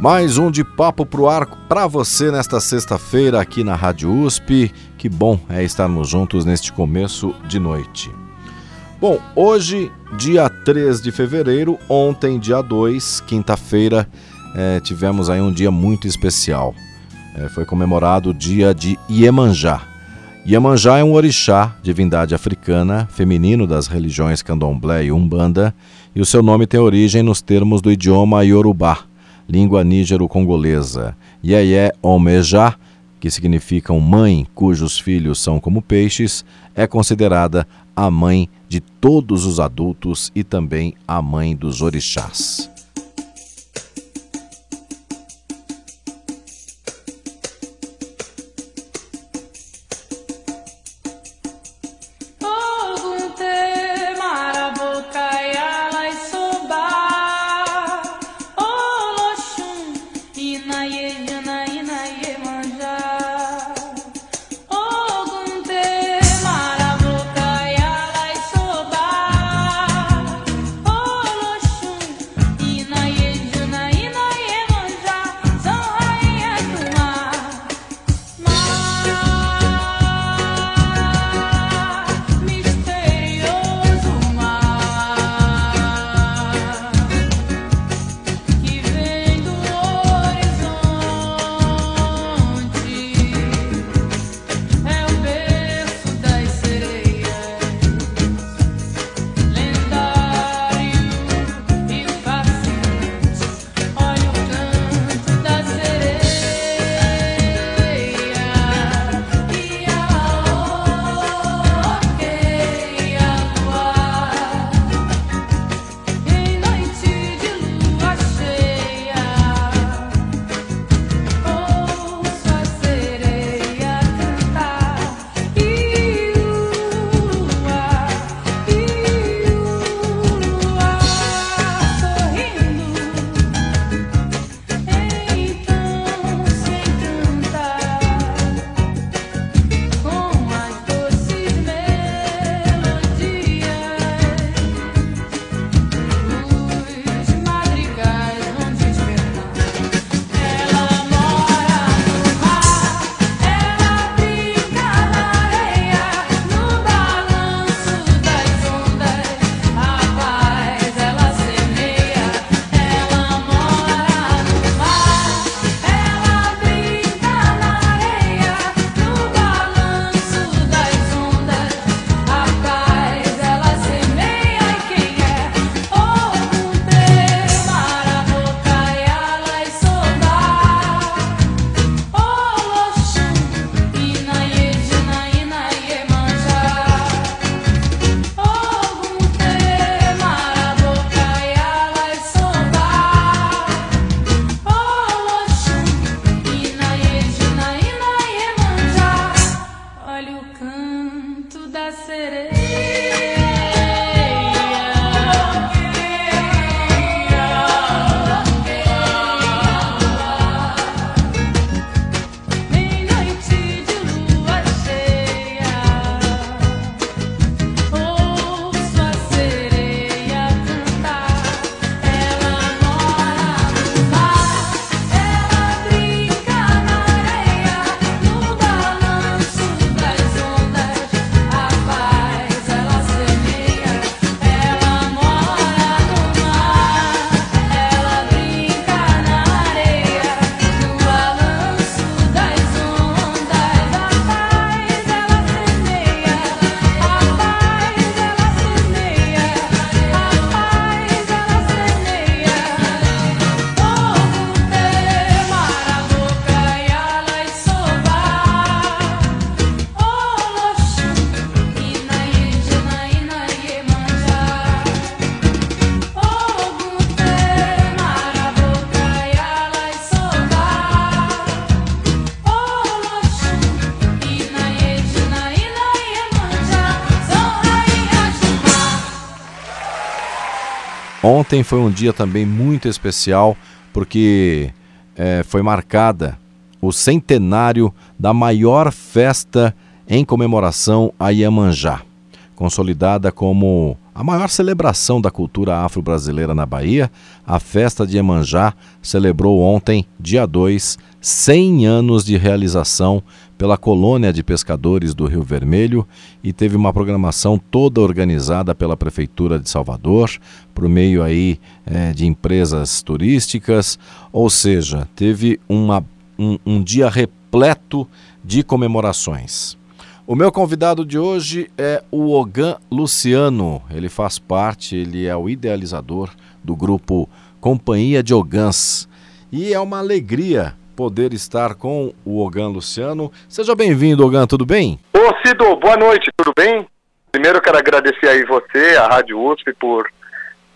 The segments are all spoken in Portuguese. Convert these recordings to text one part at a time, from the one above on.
Mais um de papo pro ar para você nesta sexta-feira aqui na Rádio USP. Que bom é estarmos juntos neste começo de noite. Bom, hoje, dia 3 de fevereiro, ontem, dia 2, quinta-feira, é, tivemos aí um dia muito especial. É, foi comemorado o dia de Iemanjá. Iemanjá é um orixá, divindade africana, feminino das religiões candomblé e umbanda, e o seu nome tem origem nos termos do idioma iorubá, língua nígero-congolesa. Yeye Omeja, que significam mãe cujos filhos são como peixes, é considerada a mãe de todos os adultos e também a mãe dos orixás. Ontem foi um dia também muito especial porque é, foi marcada o centenário da maior festa em comemoração a Iemanjá, consolidada como a maior celebração da cultura afro-brasileira na Bahia. A festa de Iemanjá celebrou ontem, dia 2, 100 anos de realização pela colônia de pescadores do Rio Vermelho e teve uma programação toda organizada pela Prefeitura de Salvador, por meio aí é, de empresas turísticas, ou seja, teve uma, um, um dia repleto de comemorações. O meu convidado de hoje é o Ogan Luciano. Ele faz parte, ele é o idealizador do grupo Companhia de Ogãs. E é uma alegria poder estar com o Ogan Luciano. Seja bem-vindo, Ogan, tudo bem? Ô Cido, boa noite, tudo bem? Primeiro eu quero agradecer aí você, a Rádio USP, por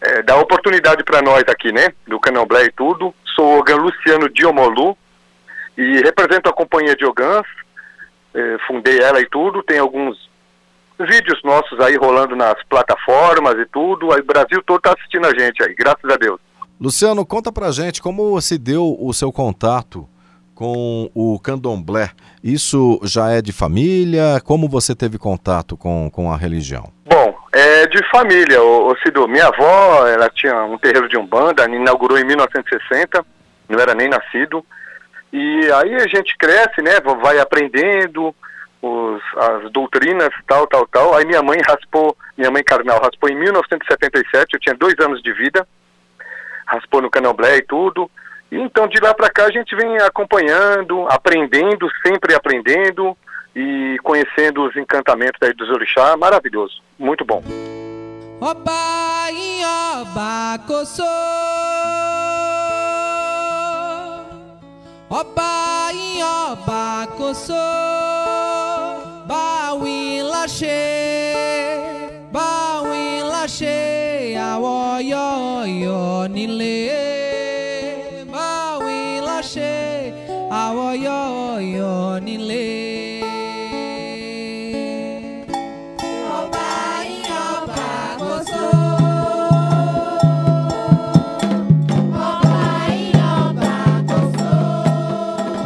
é, dar oportunidade para nós aqui, né? Do Candomblé e tudo. Sou o Ogan Luciano Diomolu e represento a companhia de Ogans. É, fundei ela e tudo. Tem alguns vídeos nossos aí rolando nas plataformas e tudo. Aí o Brasil todo tá assistindo a gente aí, graças a Deus. Luciano, conta pra gente como se deu o seu contato com o candomblé. Isso já é de família? Como você teve contato com, com a religião? Bom, é de família, o, Cido. Minha avó, ela tinha um terreiro de umbanda, inaugurou em 1960, não era nem nascido. E aí a gente cresce, né, vai aprendendo os, as doutrinas, tal, tal, tal. Aí minha mãe raspou, minha mãe carnal raspou em 1977, eu tinha dois anos de vida, raspou no candomblé e tudo. Então, de lá para cá, a gente vem acompanhando, aprendendo, sempre aprendendo e conhecendo os encantamentos aí dos orixá. Maravilhoso, muito bom. Oba, oba, coçô. Oba, oba, coçô. Bawin laxê, bawin laxê, awo yo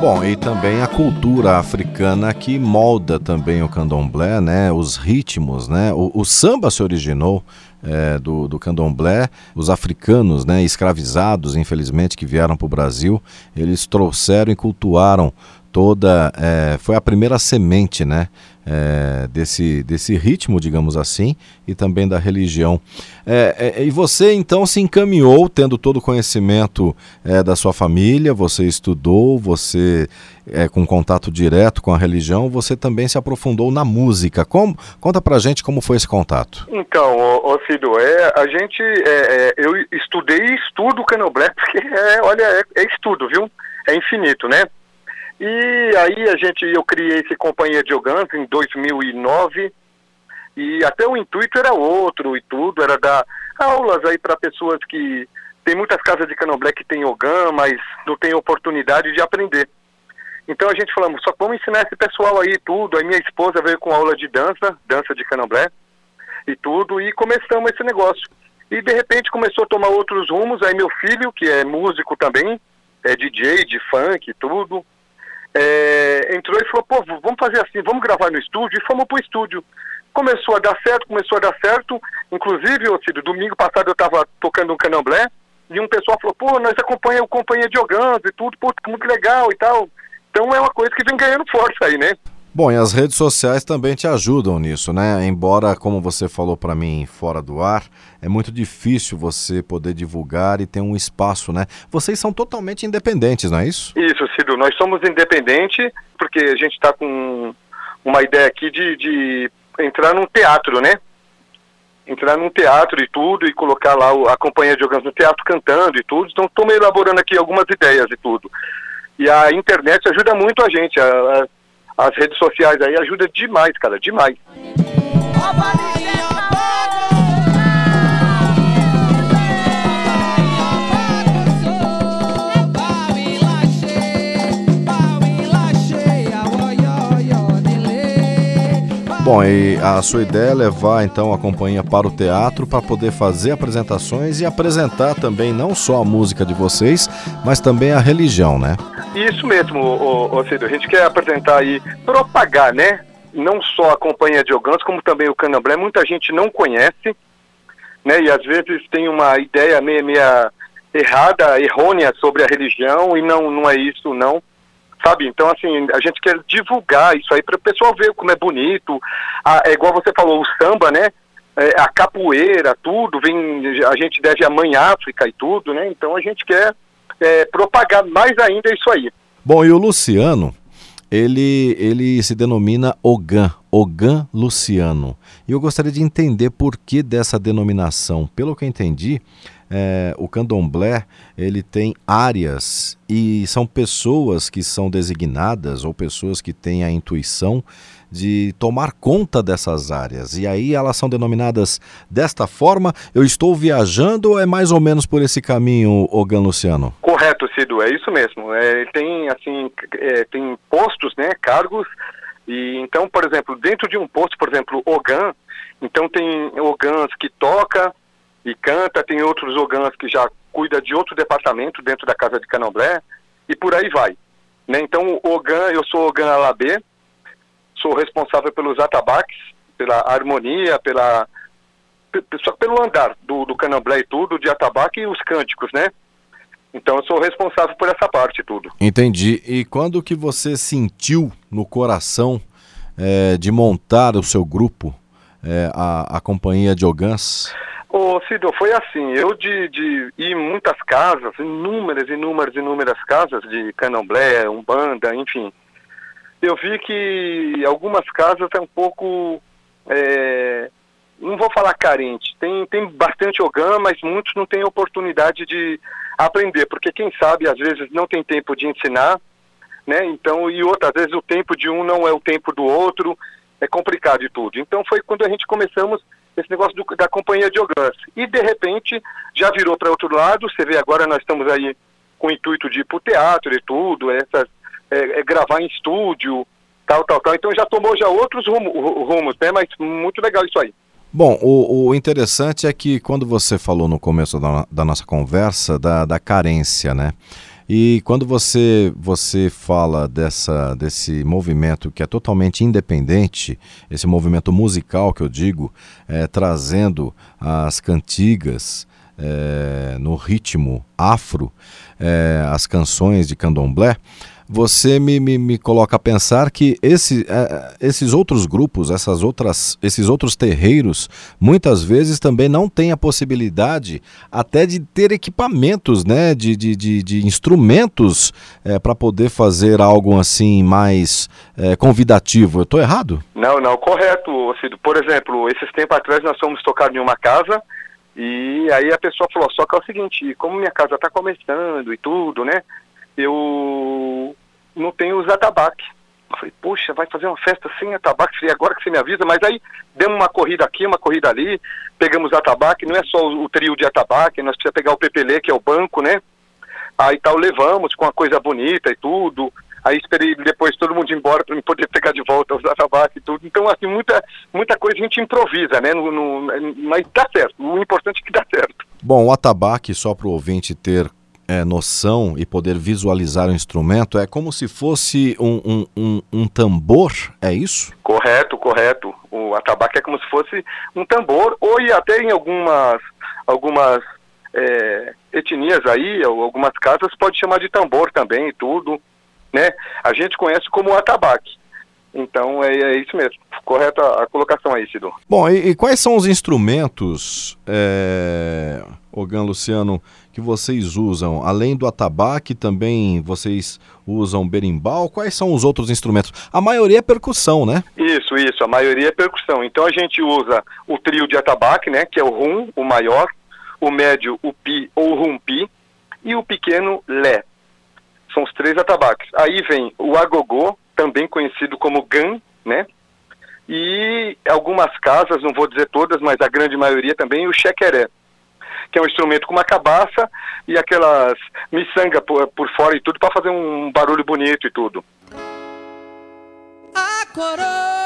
Bom, e também a cultura africana que molda também o candomblé, né? Os ritmos, né? O, o samba se originou é, do, do candomblé, os africanos, né, escravizados, infelizmente, que vieram para o Brasil, eles trouxeram e cultuaram toda. É, foi a primeira semente, né? É, desse, desse ritmo, digamos assim, e também da religião. É, é, e você então se encaminhou, tendo todo o conhecimento é, da sua família, você estudou, você é, com contato direto com a religião, você também se aprofundou na música. Como, conta pra gente como foi esse contato. Então, ô, ô Cido, é, a gente, eu estudei e estudo o Canoblé, porque, olha, é estudo, viu? É infinito, né? E aí a gente, eu criei esse Companhia de Ogãs em 2009 e até o intuito era outro e tudo, era dar aulas aí para pessoas que tem muitas casas de candomblé que tem ogã, mas não tem oportunidade de aprender. Então a gente falamos, só vamos ensinar esse pessoal aí tudo. Aí minha esposa veio com aula de dança, dança de candomblé e tudo, e começamos esse negócio. E de repente começou a tomar outros rumos. Aí meu filho, que é músico também, é DJ de funk e tudo, é, entrou e falou, pô, vamos fazer assim, vamos gravar no estúdio, e fomos pro estúdio. Começou a dar certo, começou a dar certo, inclusive, ô Ciro, domingo passado eu estava tocando um candomblé, e um pessoal falou, pô, nós acompanhamos Companhia de Ogãs e tudo, pô, muito legal e tal. Então é uma coisa que vem ganhando força aí, né? Bom, e as redes sociais também te ajudam nisso, né? Embora, como você falou para mim fora do ar, é muito difícil você poder divulgar e ter um espaço, né? Vocês são totalmente independentes, não é isso? Isso, Cido. Nós somos independentes porque a gente está com uma ideia aqui de, de entrar num teatro, né? Entrar num teatro e tudo e colocar lá a companhia de jogando no teatro cantando e tudo. Então, estou elaborando aqui algumas ideias e tudo. E a internet ajuda muito a gente. A, a, as redes sociais aí ajudam demais, cara, demais. Bom, e a sua ideia é levar então a companhia para o teatro para poder fazer apresentações e apresentar também não só a música de vocês, mas também a religião, né? Isso mesmo, ô, ô, Cídio. A gente quer apresentar aí, propagar, né? Não só a companhia de Ogãs, como também o Candomblé. Muita gente não conhece, né? E às vezes tem uma ideia meio, meio errada, errônea sobre a religião e não, não é isso, não. Sabe? Então, assim, a gente quer divulgar isso aí para o pessoal ver como é bonito. Ah, é igual você falou, o samba, né? É, a capoeira, tudo, vem, a gente deve a mãe África e tudo, né? Então a gente quer é, propagar mais ainda isso aí. Bom, e o Luciano, ele, ele se denomina Ogan, Ogan Luciano. E eu gostaria de entender por que dessa denominação. Pelo que eu entendi, é, o candomblé ele tem áreas e são pessoas que são designadas ou pessoas que têm a intuição de tomar conta dessas áreas. E aí elas são denominadas desta forma. Eu estou viajando ou é mais ou menos por esse caminho, Ogan Luciano? Correto, Cido, é isso mesmo. É, tem assim, é, tem postos, né, cargos. E então, por exemplo, dentro de um posto, por exemplo, Ogan, então tem Ogans que toca e canta, tem outros Ogans que já cuida de outro departamento dentro da casa de Candomblé e por aí vai. Né? Então, Ogan, eu sou Ogan Alabê, sou responsável pelos atabaques, pela harmonia, pela só pelo andar do, do candomblé e tudo, de atabaque e os cânticos, né? Então eu sou responsável por essa parte tudo. Entendi. E quando que você sentiu no coração é, de montar o seu grupo, é, a, a companhia de Ogãs? Ô Cido, foi assim, eu de, de ir em muitas casas, inúmeras, inúmeras, inúmeras casas de candomblé, umbanda, enfim, eu vi que algumas casas é um pouco, é, não vou falar carente, tem, tem bastante ogã, mas muitos não têm oportunidade de aprender, porque quem sabe às vezes não tem tempo de ensinar, né? Então, e outras vezes o tempo de um não é o tempo do outro, é complicado e tudo. Então foi quando a gente começamos esse negócio do, da companhia de ogãs. E de repente já virou para outro lado, você vê agora nós estamos aí com o intuito de ir para o teatro e tudo, essas é, é gravar em estúdio, tal, tal, tal. Então já tomou já outros rumos, rumos né? Mas muito legal isso aí. Bom, o, o, interessante é que quando você falou no começo da, da nossa conversa da, da, carência, né? E quando você, você fala dessa, desse movimento que é totalmente independente, esse movimento musical que eu digo, é, trazendo as cantigas é, no ritmo afro, é, as canções de candomblé, você me, me, me coloca a pensar que esse, é, esses outros grupos, essas outras, esses outros terreiros, muitas vezes também não têm a possibilidade até de ter equipamentos, né, de, de, de, de instrumentos é, para poder fazer algo assim mais é, convidativo. Eu estou errado? Não, não, correto, Cido. Por exemplo, esses tempos atrás nós fomos tocar em uma casa e aí a pessoa falou, só que é o seguinte, como minha casa está começando e tudo, né? Eu não tenho os atabaque. Eu falei, poxa, vai fazer uma festa sem atabaque? Falei, agora que você me avisa, mas aí demos uma corrida aqui, uma corrida ali, pegamos atabaque, não é só o, o trio de atabaque, nós precisamos pegar o PPL, que é o banco, né? Aí tal, levamos com uma coisa bonita e tudo. Aí esperei depois todo mundo ir embora para poder pegar de volta os atabaques e tudo. Então, assim, muita, muita coisa a gente improvisa, né? No, no, mas dá certo. O importante é que dá certo. Bom, o atabaque, só para o ouvinte ter é, noção e poder visualizar o instrumento, é como se fosse um, um, um, um, tambor, é isso? Correto, correto. O atabaque é como se fosse um tambor, ou até em algumas, algumas é, etnias aí, algumas casas, pode chamar de tambor também e tudo, né? A gente conhece como atabaque. Então é, é, isso mesmo, correta a colocação aí, Cido. Bom, e, e quais são os instrumentos, é, Ogan Luciano, que vocês usam? Além do atabaque, também vocês usam berimbau? Quais são os outros instrumentos? A maioria é percussão, né? Isso, isso. A maioria é percussão. Então a gente usa o trio de atabaque, né? Que é o rum, o maior, o médio, o pi ou rumpi, e o pequeno lé. São os três atabaques. Aí vem o agogô, também conhecido como gan, né? E algumas casas, não vou dizer todas, mas a grande maioria também, o chequeré que é um instrumento com uma cabaça e aquelas miçanga por, por fora e tudo para fazer um barulho bonito e tudo. A coroa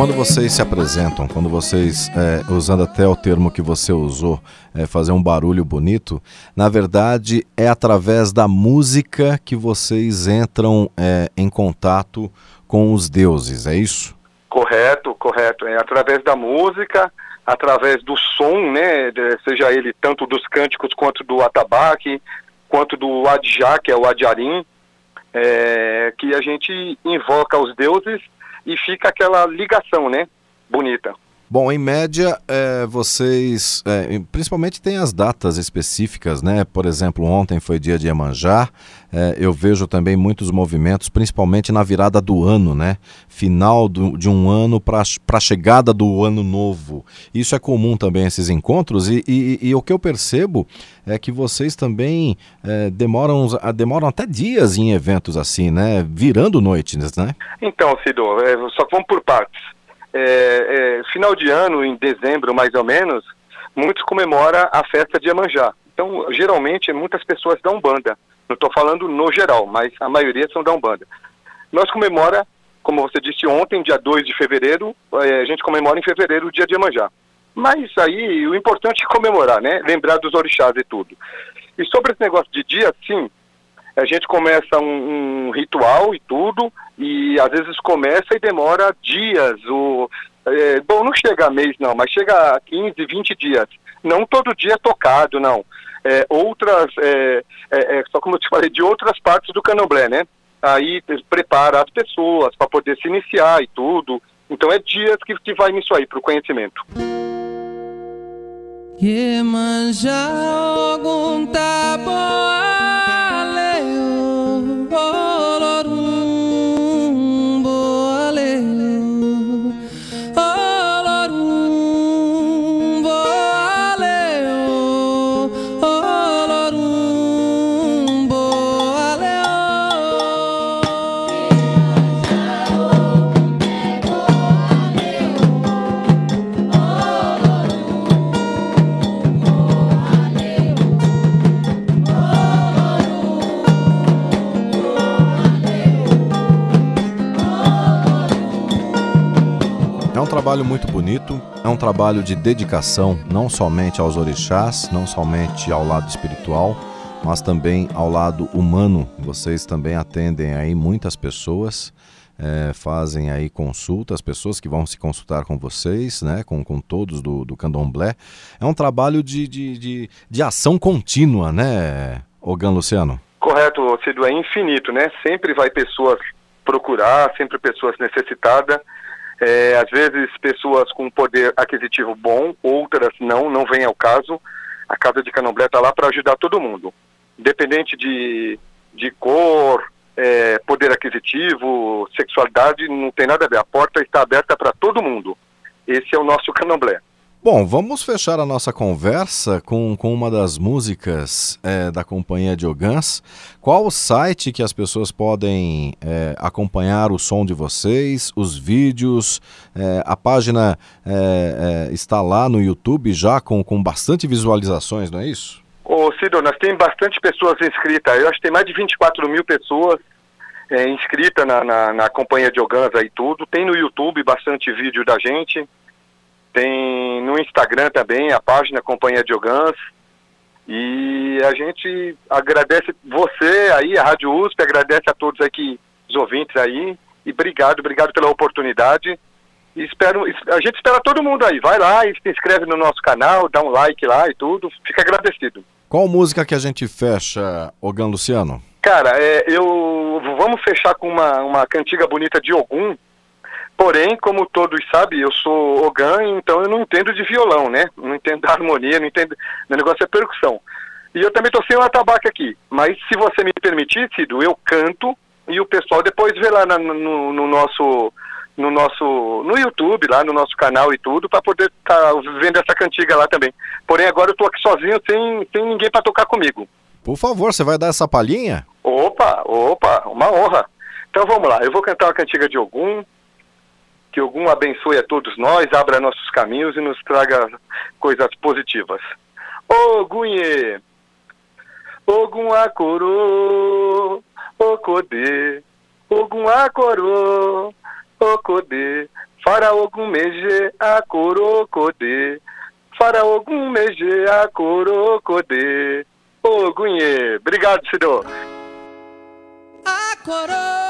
quando vocês se apresentam, quando vocês, é, usando até o termo que você usou, é, fazer um barulho bonito, na verdade é através da música que vocês entram é, em contato com os deuses, é isso? Correto, correto. É através da música, através do som, né, seja ele tanto dos cânticos quanto do atabaque, quanto do adjá, que é o adjarim, é, que a gente invoca os deuses e fica aquela ligação, né? Bonita. Bom, em média, é, vocês, é, principalmente tem as datas específicas, né? Por exemplo, ontem foi dia de Iemanjá. É, eu vejo também muitos movimentos, principalmente na virada do ano, né? Final do, de um ano para a chegada do ano novo. Isso é comum também esses encontros e, e, e o que eu percebo é que vocês também é, demoram, demoram até dias em eventos assim, né? Virando noites, né? Então, Cido, é, só vamos por partes é, é, final de ano, em dezembro mais ou menos, muitos comemoram a festa de Iemanjá. Então, geralmente, muitas pessoas da Umbanda. Não estou falando no geral, mas a maioria são da Umbanda. Nós comemora, como você disse ontem, dia 2 de fevereiro, é, a gente comemora em fevereiro o dia de Iemanjá. Mas aí, o importante é comemorar, né? Lembrar dos orixás e tudo. E sobre esse negócio de dia, sim, a gente começa um, um, ritual e tudo, e às vezes começa e demora dias. O, é, bom, não chega a mês não, mas chega a 15, 20 dias. Não todo dia tocado, não. É, outras, é, é, é, só como eu te falei, de outras partes do candomblé, né? Aí prepara as pessoas para poder se iniciar e tudo. Então é dias que, que vai nisso aí, para o conhecimento. Algum tá trabalho muito bonito, é um trabalho de dedicação não somente aos orixás, não somente ao lado espiritual, mas também ao lado humano. Vocês também atendem aí muitas pessoas, é, fazem aí consultas, pessoas que vão se consultar com vocês, né, com, com todos do, do candomblé. É um trabalho de, de, de, de ação contínua, né, Ogan Luciano? Correto, Cido, é infinito, né? Sempre vai pessoas procurar, sempre pessoas necessitadas é, às vezes pessoas com poder aquisitivo bom, outras não, não vem ao caso. A Casa de Candomblé está lá para ajudar todo mundo, independente de, de cor, é, poder aquisitivo, sexualidade, não tem nada a ver. A porta está aberta para todo mundo. Esse é o nosso Candomblé. Bom, vamos fechar a nossa conversa com, com uma das músicas é, da companhia de Ogãs. Qual o site que as pessoas podem é, acompanhar o som de vocês, os vídeos? É, a página é, é, está lá no YouTube já com, com bastante visualizações, não é isso? Ô Cido, nós temos bastante pessoas inscritas. Eu acho que tem mais de 24 mil pessoas é, inscritas na, na, na companhia Ogãs aí tudo. Tem no YouTube bastante vídeo da gente. Tem no Instagram também, a página Companhia de Ogãs. E a gente agradece você aí, a Rádio USP, agradece a todos aqui, os ouvintes aí. E obrigado, obrigado pela oportunidade. E espero, a gente espera todo mundo aí. Vai lá e se inscreve no nosso canal, dá um like lá e tudo. Fica agradecido. Qual música que a gente fecha, Ogan Luciano? Cara, é, eu vamos fechar com uma, uma cantiga bonita de Ogum, Porém, como todos sabem, eu sou Ogan, então eu não entendo de violão, né? Não entendo da harmonia, não entendo. Meu negócio é percussão. E eu também estou sem o atabaque aqui. Mas se você me permitir, Cido, eu canto e o pessoal depois vê lá na, no, no, nosso no nosso no YouTube, lá no nosso canal e tudo, para poder estar tá vendo essa cantiga lá também. Porém, agora eu estou aqui sozinho, sem, sem ninguém para tocar comigo. Por favor, você vai dar essa palhinha? Opa, opa, uma honra. Então vamos lá, eu vou cantar uma cantiga de Ogum, que Ogum abençoe a todos nós, abra nossos caminhos e nos traga coisas positivas. Ogunye, Ogum acorô, Okode, Ogum acorô, Okode, Fara Ogum meje acorô, Kode, Fara Ogum meje acorô, Kode, Ogunye. Obrigado, Cido. Acorô.